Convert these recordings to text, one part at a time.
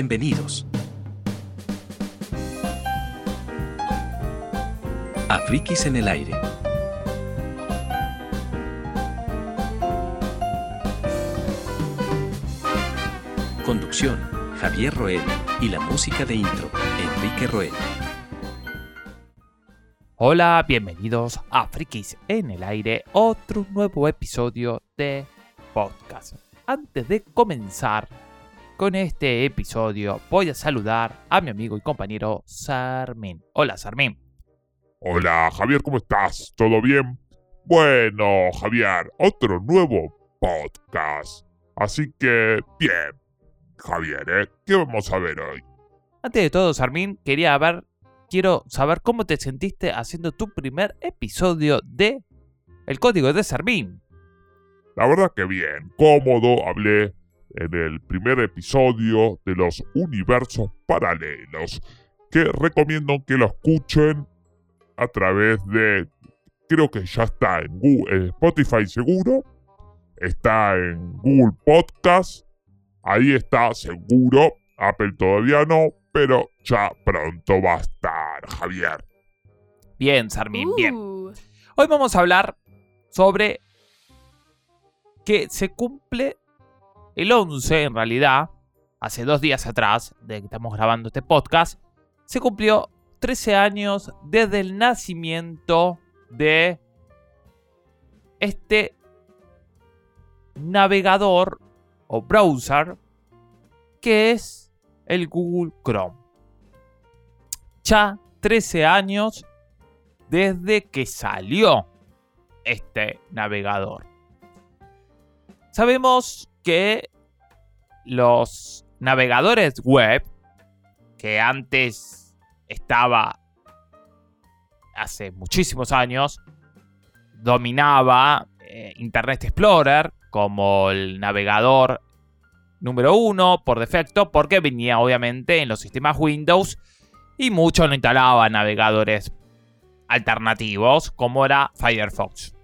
Bienvenidos. A Frikis en el aire. Conducción, Javier Roel y la música de intro, Enrique Roel. Hola, bienvenidos a Frikis en el aire, otro nuevo episodio de podcast. Antes de comenzar con este episodio, voy a saludar a mi amigo y compañero Sarmin. Hola, Sarmin. Hola, Javier, ¿cómo estás? ¿Todo bien? Bueno, Javier, otro nuevo podcast. Así que, bien. Javier, ¿eh? ¿Qué vamos a ver hoy? Antes de todo, Sarmin, quería ver, quiero saber cómo te sentiste haciendo tu primer episodio de El Código de Sarmin. La verdad que bien, cómodo, hablé en el primer episodio de los universos paralelos, que recomiendo que lo escuchen a través de, creo que ya está en, Google, en Spotify seguro, está en Google Podcast, ahí está seguro, Apple todavía no, pero ya pronto va a estar, Javier. Bien, Sarmin, bien. Uh, Hoy vamos a hablar sobre que se cumple el 11, en realidad, hace dos días atrás, de que estamos grabando este podcast, se cumplió 13 años desde el nacimiento de este navegador o browser que es el Google Chrome. Ya 13 años desde que salió este navegador. Sabemos que los navegadores web, que antes estaba hace muchísimos años, dominaba eh, Internet Explorer como el navegador número uno por defecto, porque venía obviamente en los sistemas Windows y muchos no instalaban navegadores alternativos como era Firefox.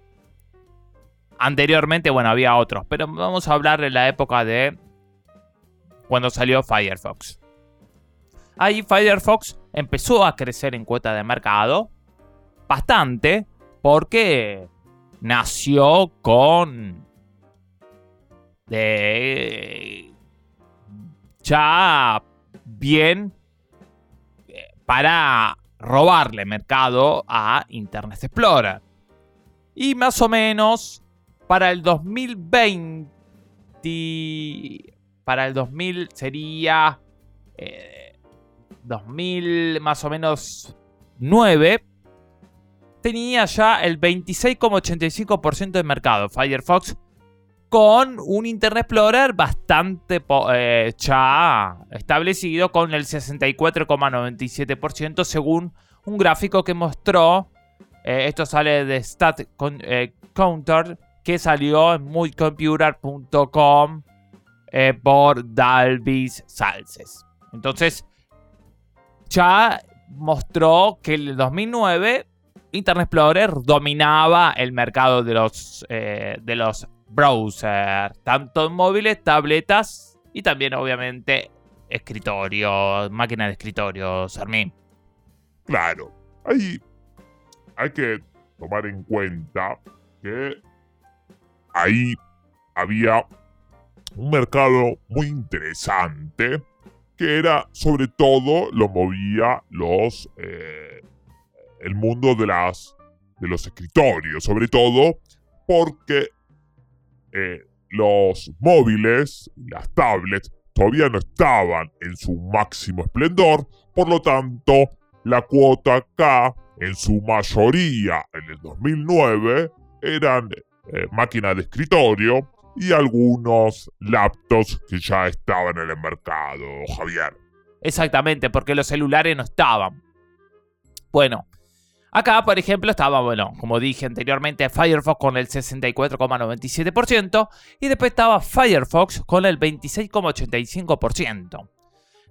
Anteriormente, bueno, había otros, pero vamos a hablar de la época de cuando salió Firefox. Ahí Firefox empezó a crecer en cuota de mercado bastante porque nació con de ya bien eh, para robarle mercado a Internet Explorer. Y más o menos para el 2020, para el 2000 sería eh, 2000 más o menos 9, tenía ya el 26,85% de mercado Firefox con un Internet Explorer bastante eh, ya establecido con el 64,97% según un gráfico que mostró, eh, esto sale de Stat eh, Counter, que salió en muycomputer.com eh, por Dalvis Salces. Entonces, ya mostró que en el 2009 Internet Explorer dominaba el mercado de los, eh, los browsers, tanto en móviles, tabletas y también obviamente escritorio, máquina de escritorio, Sarmín. Claro, ahí hay que tomar en cuenta que ahí había un mercado muy interesante que era sobre todo lo movía los eh, el mundo de las de los escritorios sobre todo porque eh, los móviles las tablets todavía no estaban en su máximo esplendor por lo tanto la cuota acá en su mayoría en el 2009 eran eh, máquinas de escritorio y algunos laptops que ya estaban en el mercado, Javier. Exactamente, porque los celulares no estaban. Bueno, acá por ejemplo estaba, bueno, como dije anteriormente, Firefox con el 64,97% y después estaba Firefox con el 26,85%.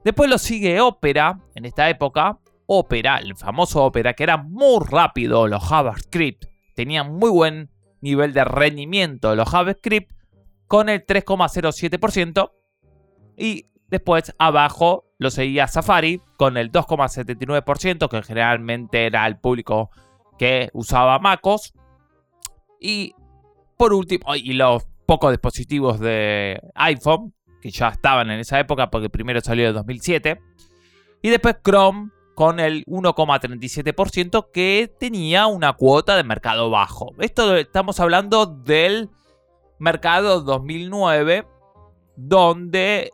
Después lo sigue Opera en esta época, Opera, el famoso Opera, que era muy rápido los JavaScript, tenían muy buen nivel de rendimiento los JavaScript con el 3,07% y Después, abajo, lo seguía Safari con el 2,79%, que generalmente era el público que usaba MacOS. Y por último, y los pocos dispositivos de iPhone, que ya estaban en esa época, porque primero salió en 2007. Y después Chrome con el 1,37% que tenía una cuota de mercado bajo. Esto estamos hablando del mercado 2009, donde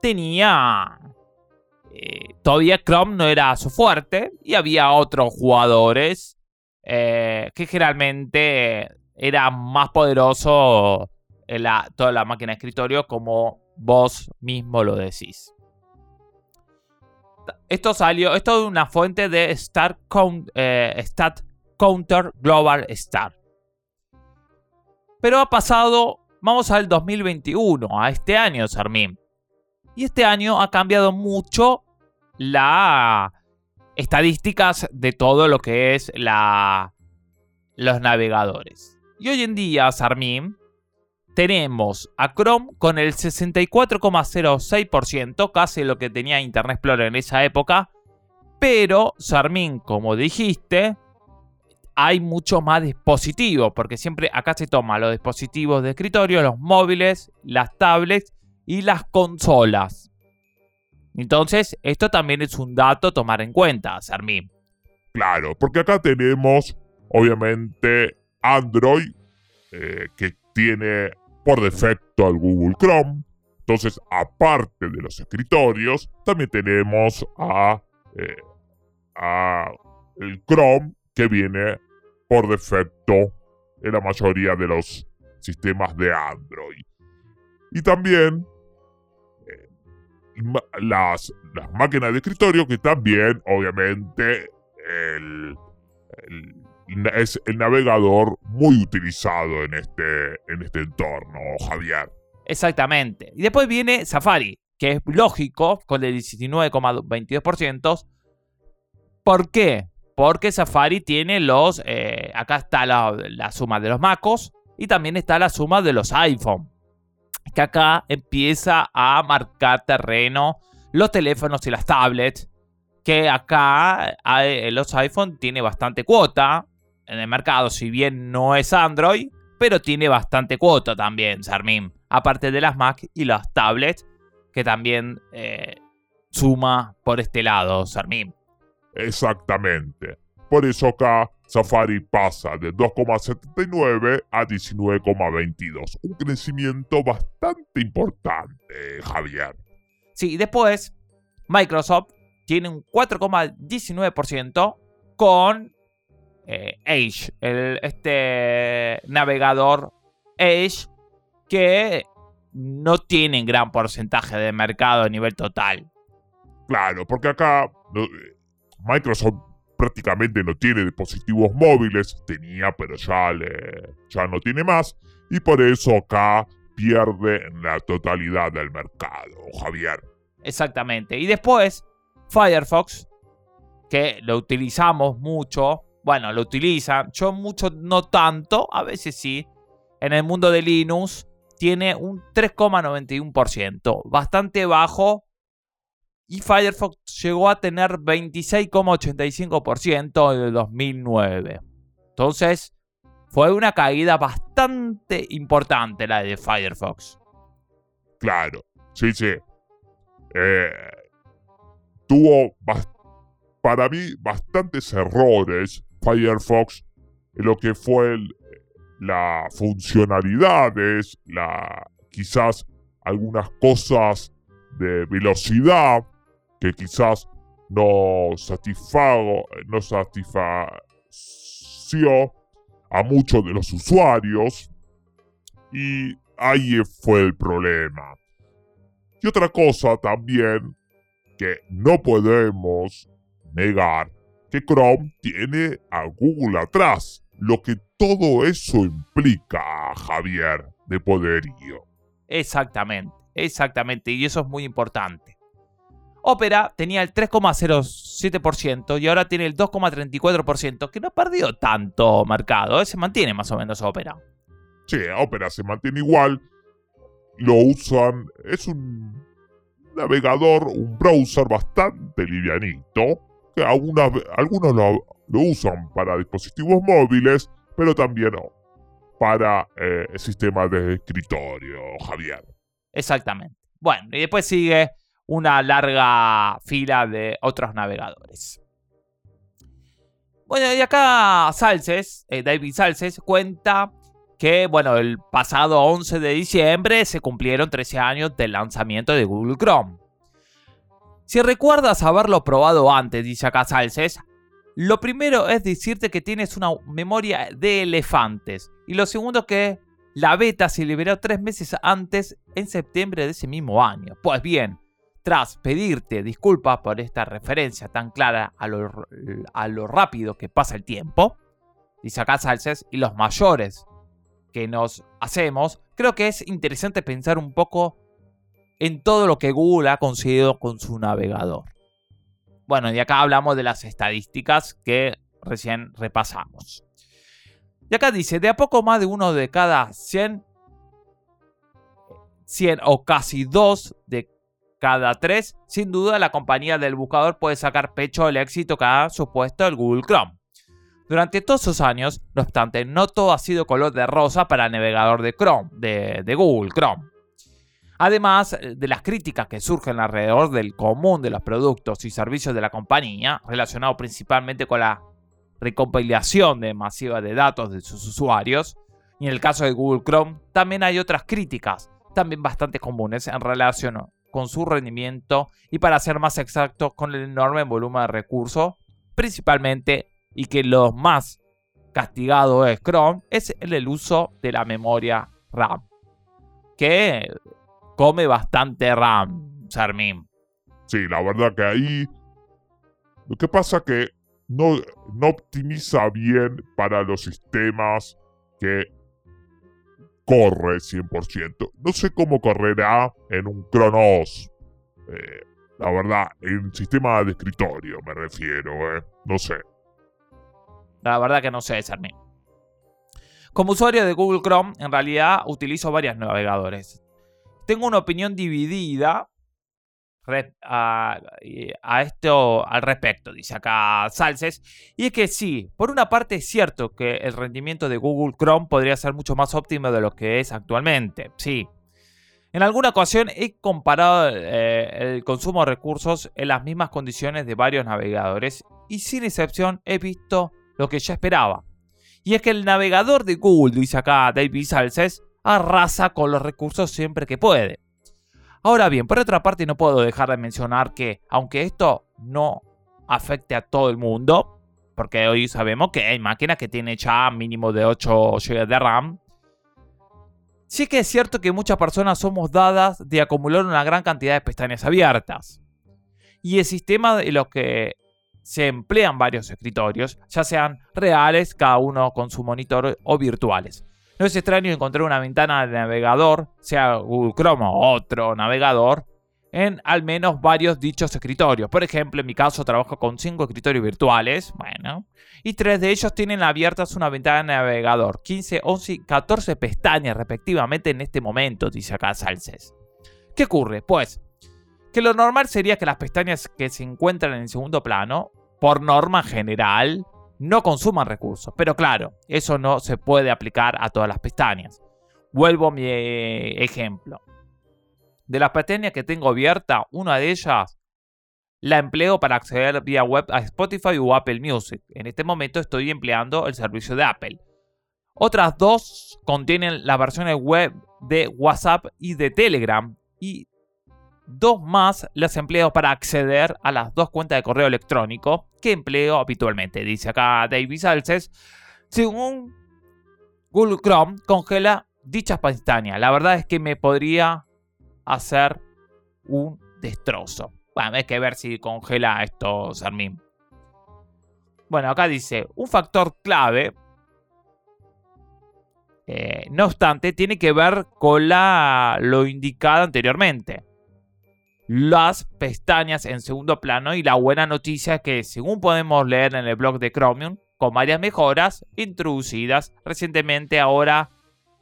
tenía... Eh, todavía Chrome no era su fuerte y había otros jugadores eh, que generalmente era más poderoso en la, toda la máquina de escritorio como vos mismo lo decís. Esto salió, esto es una fuente de Stat, eh, Stat Counter Global Star. Pero ha pasado, vamos al 2021, a este año, Sarmín. Y este año ha cambiado mucho las estadísticas de todo lo que es la, los navegadores. Y hoy en día, Sarmín, tenemos a Chrome con el 64,06%, casi lo que tenía Internet Explorer en esa época. Pero, Sarmín, como dijiste, hay mucho más dispositivos, porque siempre acá se toma los dispositivos de escritorio, los móviles, las tablets y las consolas. Entonces, esto también es un dato a tomar en cuenta, Sarmín. Claro, porque acá tenemos, obviamente, Android, eh, que tiene por defecto al Google Chrome. Entonces, aparte de los escritorios, también tenemos a, eh, a el Chrome que viene por defecto en la mayoría de los sistemas de Android. Y también eh, las, las, máquinas de escritorio que también, obviamente, el, es el navegador muy utilizado en este, en este entorno, Javier. Exactamente. Y después viene Safari, que es lógico, con el 19,22%. ¿Por qué? Porque Safari tiene los... Eh, acá está la, la suma de los MacOS y también está la suma de los iPhone. Que acá empieza a marcar terreno los teléfonos y las tablets. Que acá los iPhone tiene bastante cuota en el mercado, si bien no es Android, pero tiene bastante cuota también, Sarmin. Aparte de las Mac y las tablets, que también eh, suma por este lado, Sarmin. Exactamente. Por eso acá Safari pasa de 2,79 a 19,22. Un crecimiento bastante importante, Javier. Sí, después Microsoft tiene un 4,19% con eh, Edge, este navegador Edge que no tiene gran porcentaje de mercado a nivel total. Claro, porque acá Microsoft prácticamente no tiene dispositivos móviles, tenía, pero ya, ya no tiene más, y por eso acá pierde la totalidad del mercado, Javier. Exactamente. Y después, Firefox, que lo utilizamos mucho, bueno, lo utilizan. Yo mucho no tanto, a veces sí. En el mundo de Linux tiene un 3,91%, bastante bajo. Y Firefox llegó a tener 26,85% en el 2009. Entonces, fue una caída bastante importante la de Firefox. Claro, sí, sí. Eh, tuvo, para mí, bastantes errores Firefox lo que fue la funcionalidades, la, quizás algunas cosas de velocidad que quizás no satisfago, no satisfació a muchos de los usuarios y ahí fue el problema. Y otra cosa también que no podemos negar que Chrome tiene a Google atrás, lo que todo eso implica, Javier, de poderío. Exactamente, exactamente, y eso es muy importante. Opera tenía el 3,07% y ahora tiene el 2,34%, que no ha perdido tanto mercado, ¿eh? se mantiene más o menos Opera. Sí, Opera se mantiene igual. lo usan, es un navegador, un browser bastante livianito, algunos lo, usan para dispositivos móviles, pero también para eh, el sistema de escritorio, Javier. Exactamente. Bueno, y después sigue una larga fila de otros navegadores. Bueno, y acá Salces, eh, David Salces, cuenta que, bueno, el pasado 11 de diciembre se cumplieron 13 años del lanzamiento de Google Chrome. Si recuerdas haberlo probado antes, dice acá Salces, lo primero es decirte que tienes una memoria de elefantes. Y lo segundo que la beta se liberó tres meses antes, en septiembre de ese mismo año. Pues bien, tras pedirte disculpas por esta referencia tan clara a lo, rápido que pasa el tiempo, dice acá Salces, y los mayores que nos hacemos, creo que es interesante pensar un poco en todo lo que Google ha conseguido con su navegador. Bueno, y acá hablamos de las estadísticas que recién repasamos. Y acá dice, de a poco más de uno de cada 100, 100 o casi dos de cada tres, sin duda la compañía del buscador puede sacar pecho del éxito que ha supuesto el Google Chrome. Durante todos esos años, no obstante, no todo ha sido color de rosa para el navegador de Chrome, de Google Chrome. Además eh, de las críticas que surgen alrededor del común de los productos y servicios de la compañía, relacionado principalmente con la recompilación de masiva de datos de sus usuarios, y en el caso de Google Chrome también hay otras críticas, también bastante comunes en relación con su rendimiento y para ser más exacto con el enorme volumen de recursos, principalmente y que lo más castigado es Chrome, es el uso de la memoria RAM, que come bastante RAM, Sarmin. Sí, la verdad que ahí. Lo que pasa que no, no optimiza bien para los sistemas que corre 100%. No sé cómo correrá en un Cronos. Eh, la verdad, en sistema de escritorio me refiero, eh. No sé. La verdad que no sé, Sarmin. Como usuario de Google Chrome, en realidad utilizo varios navegadores tengo una opinión dividida a, esto al respecto, dice acá Salces. Y es que sí, por una parte es cierto que el rendimiento de Google Chrome podría ser mucho más óptimo de lo que es actualmente. Sí. En alguna ocasión he comparado eh, el consumo de recursos en las mismas condiciones de varios navegadores y sin excepción he visto lo que ya esperaba. Y es que el navegador de Google, dice acá David Salces, arrasa con los recursos siempre que puede. Ahora bien, por otra parte no puedo dejar de mencionar que, aunque esto no afecte a todo el mundo, porque hoy sabemos que hay máquinas que tienen ya mínimo de 8 GB de RAM, sí que es cierto que muchas personas somos dadas de acumular una gran cantidad de pestañas abiertas. Y el sistema en los que se emplean varios escritorios, ya sean reales, cada uno con su monitor, o virtuales. No es extraño encontrar una ventana de navegador, sea Google Chrome o otro navegador, en al menos varios dichos escritorios. Por ejemplo, en mi caso trabajo con 5 escritorios virtuales, bueno, y 3 de ellos tienen abiertas una ventana de navegador, 15, 11 y 14 pestañas respectivamente en este momento, dice acá Salces. ¿Qué ocurre? Pues, que lo normal sería que las pestañas que se encuentran en segundo plano, por norma general, no consuman recursos. Pero claro, eso no se puede aplicar a todas las pestañas. Vuelvo a mi eh, ejemplo. De las pestañas que tengo abierta, una de ellas la empleo para acceder vía web a Spotify o Apple Music. En este momento estoy empleando el servicio de Apple. Otras dos contienen las versiones web de WhatsApp y de Telegram. Y dos más las empleo para acceder a las dos cuentas de correo electrónico que empleo habitualmente. Dice acá David Salces. Según Google Chrome, congela dichas pestañas. La verdad es que me podría hacer un destrozo. Bueno, hay que ver si congela esto, Sarmin. Bueno, acá dice, un factor clave, eh, no obstante, tiene que ver con lo indicado anteriormente las pestañas en segundo plano y la buena noticia es que según podemos leer en el blog de Chromium, con varias mejoras introducidas recientemente ahora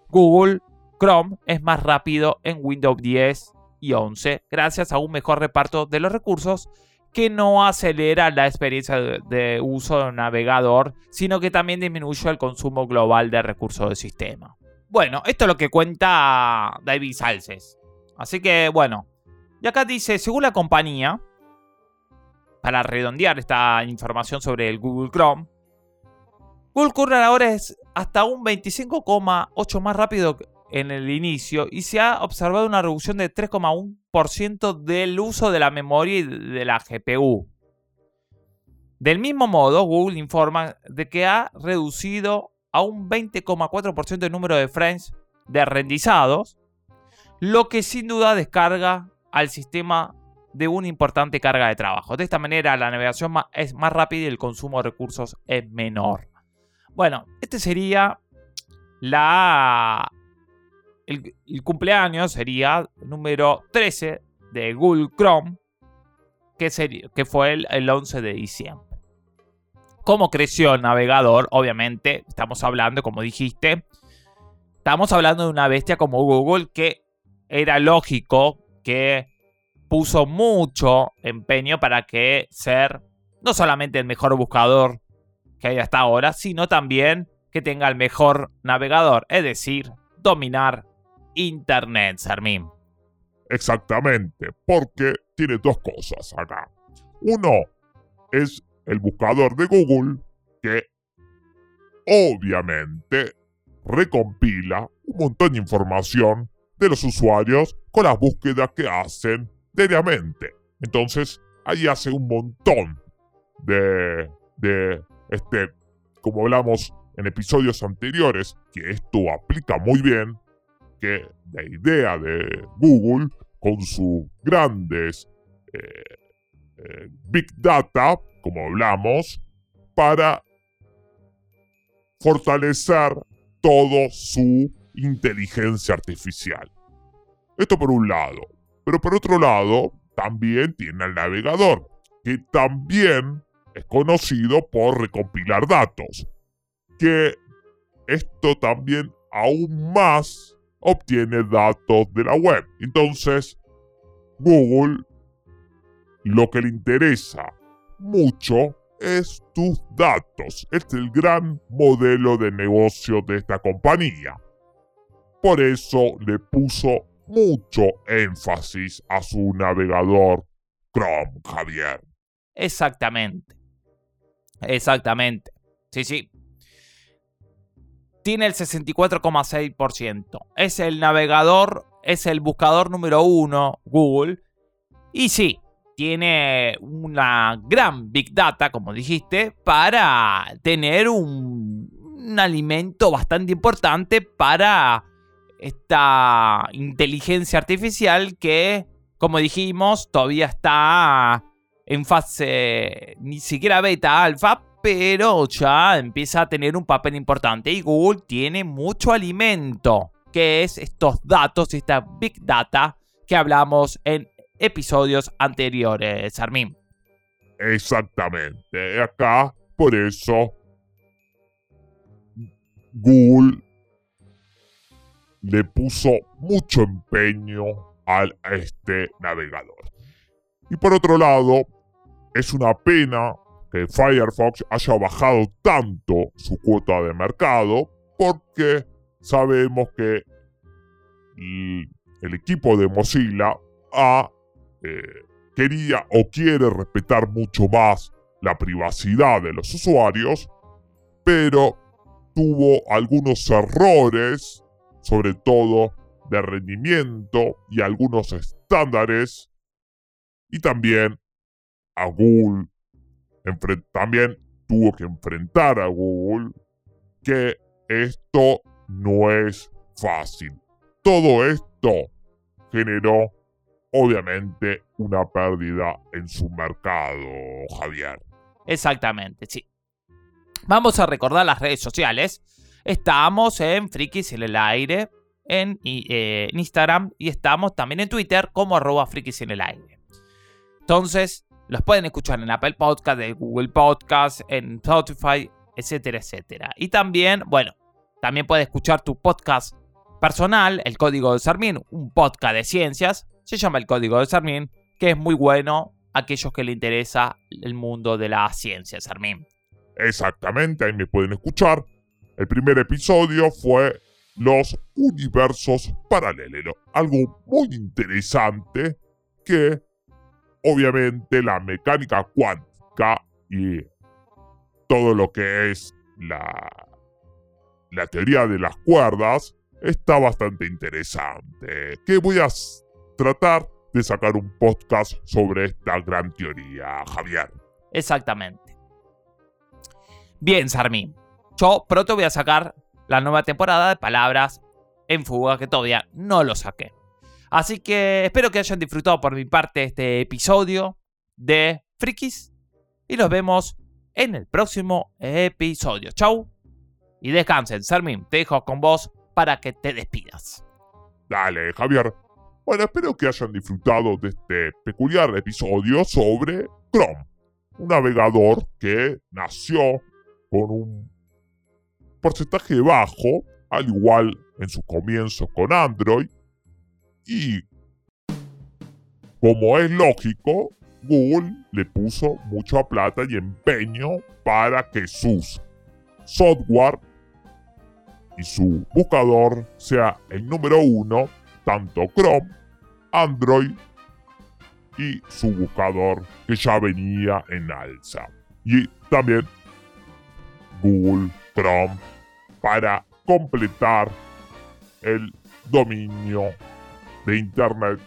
Google Chrome es más rápido en Windows 10 y 11 gracias a un mejor reparto de los recursos que no acelera la experiencia de, uso del navegador, sino que también disminuye el consumo global de recursos del sistema. Bueno, esto es lo que cuenta David Salces. Así que bueno, y acá dice, según la compañía, para redondear esta información sobre el Google Chrome, Google Chrome ahora es hasta un 25,8 más rápido en el inicio y se ha observado una reducción de 3,1% del uso de la memoria y de la GPU. Del mismo modo, Google informa de que ha reducido a un 20,4% el número de frames de rendizados, lo que sin duda descarga al sistema de una importante carga de trabajo. De esta manera la navegación es más rápida y el consumo de recursos es menor. Bueno, este sería la el, cumpleaños sería número 13 de Google Chrome, que, que fue el, el 11 de diciembre. ¿Cómo creció el navegador? Obviamente, estamos hablando, como dijiste, estamos hablando de una bestia como Google que era lógico que puso mucho empeño para que ser no solamente el mejor buscador que hay hasta ahora, sino también que tenga el mejor navegador, es decir, dominar Internet, Sarmín. Exactamente, porque tiene dos cosas acá. Uno es el buscador de Google que obviamente recompila un montón de información de los usuarios con las búsquedas que hacen diariamente. Entonces, ahí hace un montón de, de este, como hablamos en episodios anteriores, que esto aplica muy bien que la idea de Google con sus grandes eh, eh, Big Data, como hablamos, para fortalecer todo su inteligencia artificial. Esto por un lado. Pero por otro lado, también tiene el navegador, que también es conocido por recompilar datos. Que esto también aún más obtiene datos de la web. Entonces, Google lo que le interesa mucho es tus datos. Este es el gran modelo de negocio de esta compañía. Por eso le puso mucho énfasis a su navegador Chrome, Javier. Exactamente. Exactamente. Sí, sí tiene el 64,6%. Es el navegador, es el buscador número uno, Google. Y sí, tiene una gran big data, como dijiste, para tener un, un alimento bastante importante para esta inteligencia artificial que, como dijimos, todavía está en fase ni siquiera beta alfa, pero ya empieza a tener un papel importante y Google tiene mucho alimento, que es estos datos, esta big data que hablamos en episodios anteriores, Armin. Exactamente, acá por eso Google le puso mucho empeño a este navegador. Y por otro lado, es una pena que Firefox haya bajado tanto su cuota de mercado porque sabemos que el equipo de Mozilla eh, quería o quiere respetar mucho más la privacidad de los usuarios, pero tuvo algunos errores, sobre todo de rendimiento y algunos estándares, y también a Google también tuvo que enfrentar a Google que esto no es fácil. Todo esto generó obviamente una pérdida en su mercado, Javier. Exactamente, sí. Vamos a recordar las redes sociales. Estamos en Frikis en el aire, en, eh, en Instagram y estamos también en Twitter como arroba Frikis en el aire. Entonces, los pueden escuchar en Apple Podcast, en Google Podcast, en Spotify, etcétera, etcétera. Y también, bueno, también puedes escuchar tu podcast personal, El Código de Sarmín, un podcast de ciencias, se llama El Código de Sarmín, que es muy bueno a aquellos que le interesa el mundo de la ciencia, Sarmín. Exactamente, ahí me pueden escuchar. El primer episodio fue los universos paralelos. Algo muy interesante que obviamente la mecánica cuántica y todo lo que es la, la teoría de las cuerdas está bastante interesante. Que voy a tratar de sacar un podcast sobre esta gran teoría, Javier. Exactamente. Bien, Sarmín. Yo pronto voy a sacar la nueva temporada de Palabras en Fuga, que todavía no lo saqué. Así que espero que hayan disfrutado por mi parte este episodio de Frikis. Y nos vemos en el próximo episodio. Chau. Y descansen. Sarmin, te dejo con vos para que te despidas. Dale, Javier. Bueno, espero que hayan disfrutado de este peculiar episodio sobre Chrome. Un navegador que nació con un porcentaje bajo, al igual en su comienzo con Android. Y como es lógico, Google le puso mucha plata y empeño para que sus software y su buscador sea el número uno, tanto Chrome, Android y su buscador que ya venía en alza. Y también Google Chrome para completar el dominio de Internet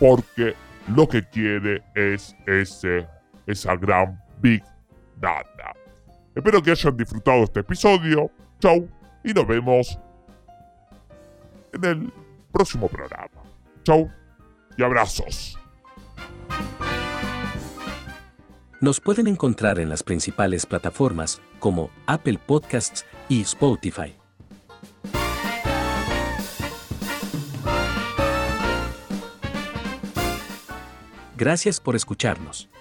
porque lo que quiere es ese, esa gran Big Data. Espero que hayan disfrutado este episodio. Chau y nos vemos en el próximo programa. Chau y abrazos. Nos pueden encontrar en las principales plataformas como Apple Podcasts y Spotify. Gracias por escucharnos.